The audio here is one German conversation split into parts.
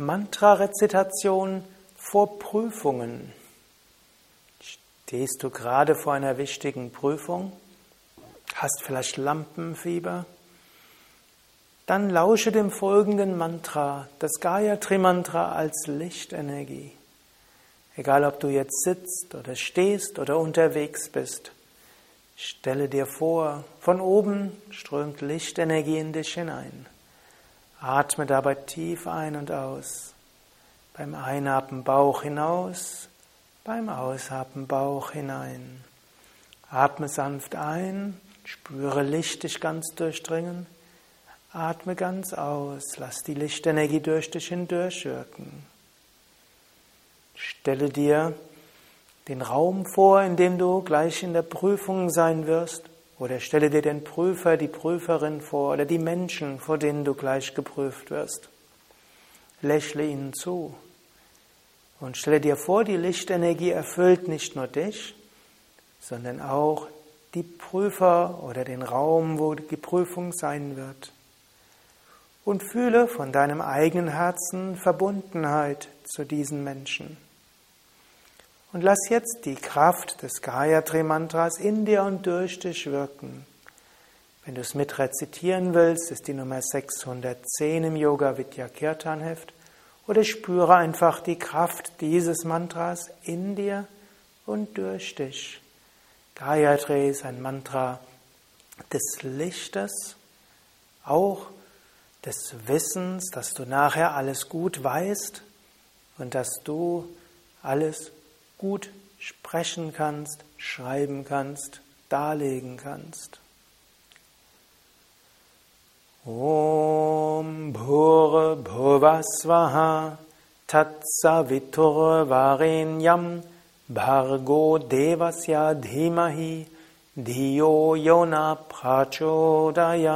Mantra-Rezitation vor Prüfungen. Stehst du gerade vor einer wichtigen Prüfung? Hast vielleicht Lampenfieber? Dann lausche dem folgenden Mantra, das Gayatri Mantra als Lichtenergie. Egal ob du jetzt sitzt oder stehst oder unterwegs bist, stelle dir vor, von oben strömt Lichtenergie in dich hinein. Atme dabei tief ein und aus. Beim Einatmen Bauch hinaus, beim Ausatmen Bauch hinein. Atme sanft ein, spüre Licht dich ganz durchdringen. Atme ganz aus, lass die Lichtenergie durch dich hindurchwirken. Stelle dir den Raum vor, in dem du gleich in der Prüfung sein wirst. Oder stelle dir den Prüfer, die Prüferin vor oder die Menschen, vor denen du gleich geprüft wirst. Lächle ihnen zu und stelle dir vor, die Lichtenergie erfüllt nicht nur dich, sondern auch die Prüfer oder den Raum, wo die Prüfung sein wird. Und fühle von deinem eigenen Herzen Verbundenheit zu diesen Menschen. Und lass jetzt die Kraft des Gayatri Mantras in dir und durch dich wirken. Wenn du es mit rezitieren willst, ist die Nummer 610 im Yoga Vidya Kirtan Heft. Oder spüre einfach die Kraft dieses Mantras in dir und durch dich. Gayatri ist ein Mantra des Lichtes, auch des Wissens, dass du nachher alles gut weißt und dass du alles gut sprechen kannst, schreiben kannst, darlegen kannst. Om Bhur Bhuvasvaha Tatsavitur Varenyam Bhargo Devasya Dhimahi Diyo Yona Prachodayat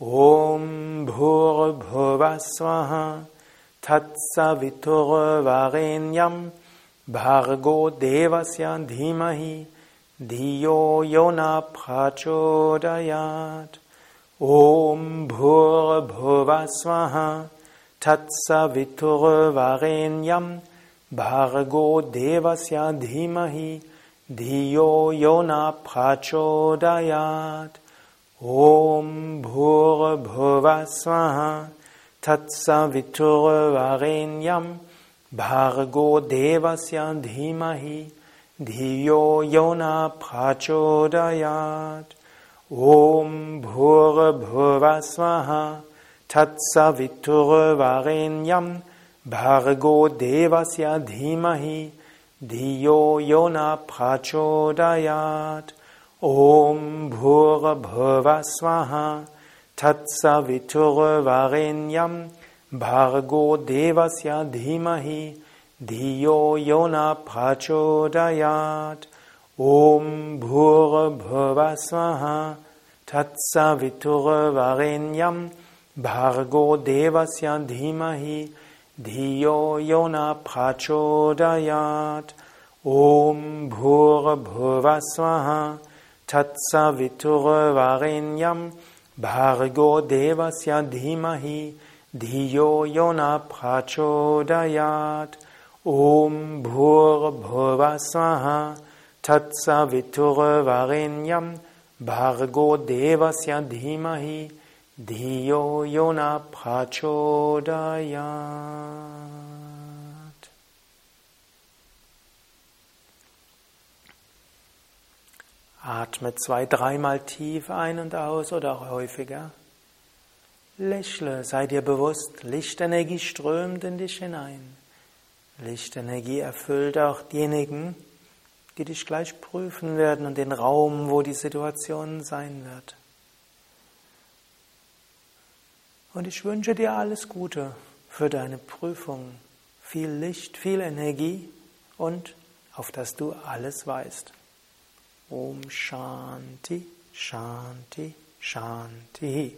Om Bhur Bhuvasvaha Tatsavitur Varenyam Bhargo Devasya Dhimahi Diyo Yona Prachodayat. Om Bhur Bhuvasvaha Tatsavitur Varenyam Bhargo Devasya Dhimahi Diyo Yona Prachodayat. Om Bhur Bhuvasvaha Tatsavitur Varenyam Bhargo Devasya Dhimahi Dhiyo Yona Prachodayat. Om Bhur Bhuvasvaha Tatsavitur Varenyam. Bhargo Devasya Dhimahi Dhiyo Yona Prachodayat. Om Bhur Bhuvasvaha Tatsavitur Varenyam Bhargo Devasya Dhimahi Dhiyo Yona Prachodayat Om Bhur Bhuvasvaha Tatsavitur Varenyam Bhargo Devasya Dhimahi Dhiyo Yona Prachodayat Om Bhur Bhuvasvaha Tatsavitur Varenyam Bhargo Devasya Dhimahi Dhiyo Yona Prachodayat Om Bhur Bhuvasvaha Tatsavitur Varenyam Bhargo Devasya Dhimahi Dhiyo Yona Prachodayat Atme zwei, dreimal tief ein und aus oder häufiger. Lächle, sei dir bewusst, Lichtenergie strömt in dich hinein. Lichtenergie erfüllt auch diejenigen, die dich gleich prüfen werden und den Raum, wo die Situation sein wird. Und ich wünsche dir alles Gute für deine Prüfung. Viel Licht, viel Energie und auf dass du alles weißt. Om Shanti, Shanti, Shanti.